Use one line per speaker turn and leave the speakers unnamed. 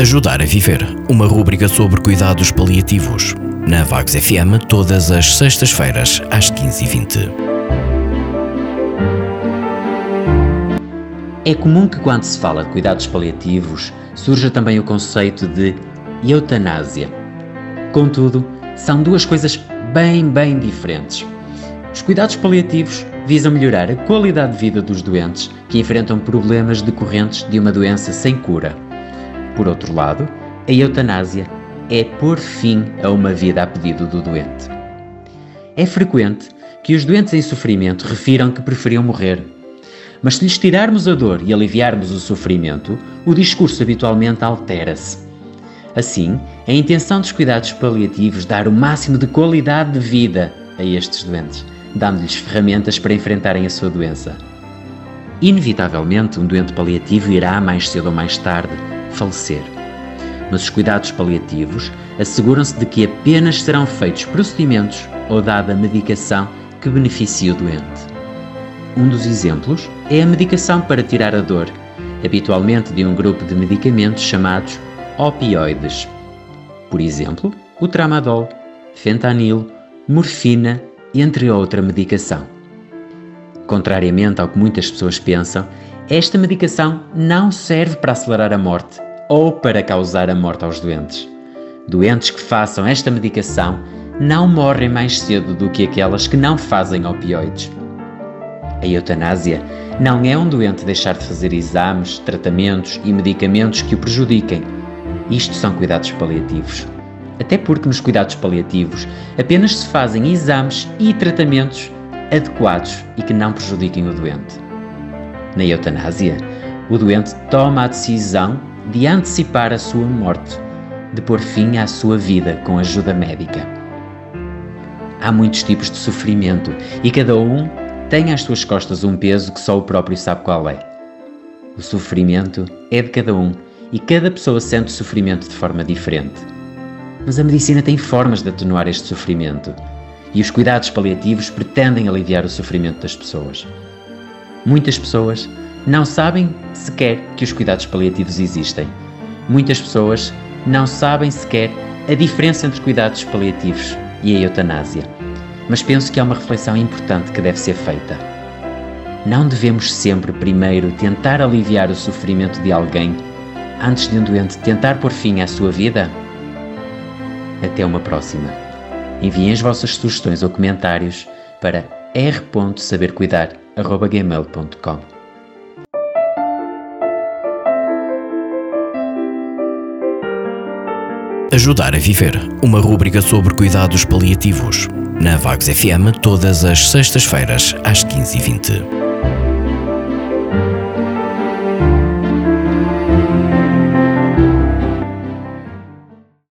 Ajudar a Viver, uma rúbrica sobre cuidados paliativos. Na Vagos FM, todas as sextas-feiras, às 15h20.
É comum que, quando se fala de cuidados paliativos, surja também o conceito de eutanásia. Contudo, são duas coisas bem, bem diferentes. Os cuidados paliativos visam melhorar a qualidade de vida dos doentes que enfrentam problemas decorrentes de uma doença sem cura por outro lado, a eutanásia é pôr fim a uma vida a pedido do doente. É frequente que os doentes em sofrimento refiram que preferiam morrer. Mas se lhes tirarmos a dor e aliviarmos o sofrimento, o discurso habitualmente altera-se. Assim, a intenção dos cuidados paliativos dar o máximo de qualidade de vida a estes doentes, dando-lhes ferramentas para enfrentarem a sua doença. Inevitavelmente, um doente paliativo irá, mais cedo ou mais tarde, falecer. Mas os cuidados paliativos asseguram-se de que apenas serão feitos procedimentos ou dada medicação que beneficie o doente. Um dos exemplos é a medicação para tirar a dor, habitualmente de um grupo de medicamentos chamados opioides. Por exemplo, o tramadol, fentanil, morfina, entre outra medicação. Contrariamente ao que muitas pessoas pensam, esta medicação não serve para acelerar a morte, ou para causar a morte aos doentes. Doentes que façam esta medicação não morrem mais cedo do que aquelas que não fazem opioides. A eutanásia não é um doente deixar de fazer exames, tratamentos e medicamentos que o prejudiquem. Isto são cuidados paliativos. Até porque nos cuidados paliativos apenas se fazem exames e tratamentos adequados e que não prejudiquem o doente. Na eutanásia, o doente toma a decisão de antecipar a sua morte, de pôr fim à sua vida com ajuda médica. Há muitos tipos de sofrimento e cada um tem às suas costas um peso que só o próprio sabe qual é. O sofrimento é de cada um e cada pessoa sente o sofrimento de forma diferente. Mas a medicina tem formas de atenuar este sofrimento e os cuidados paliativos pretendem aliviar o sofrimento das pessoas. Muitas pessoas não sabem sequer que os cuidados paliativos existem. Muitas pessoas não sabem sequer a diferença entre cuidados paliativos e a eutanásia. Mas penso que há uma reflexão importante que deve ser feita. Não devemos sempre primeiro tentar aliviar o sofrimento de alguém antes de um doente tentar pôr fim à sua vida? Até uma próxima. Enviem as vossas sugestões ou comentários para r.sabercuidar.gmail.com
Ajudar a Viver, uma rúbrica sobre cuidados paliativos. Na Vagos FM, todas as sextas-feiras, às 15h20.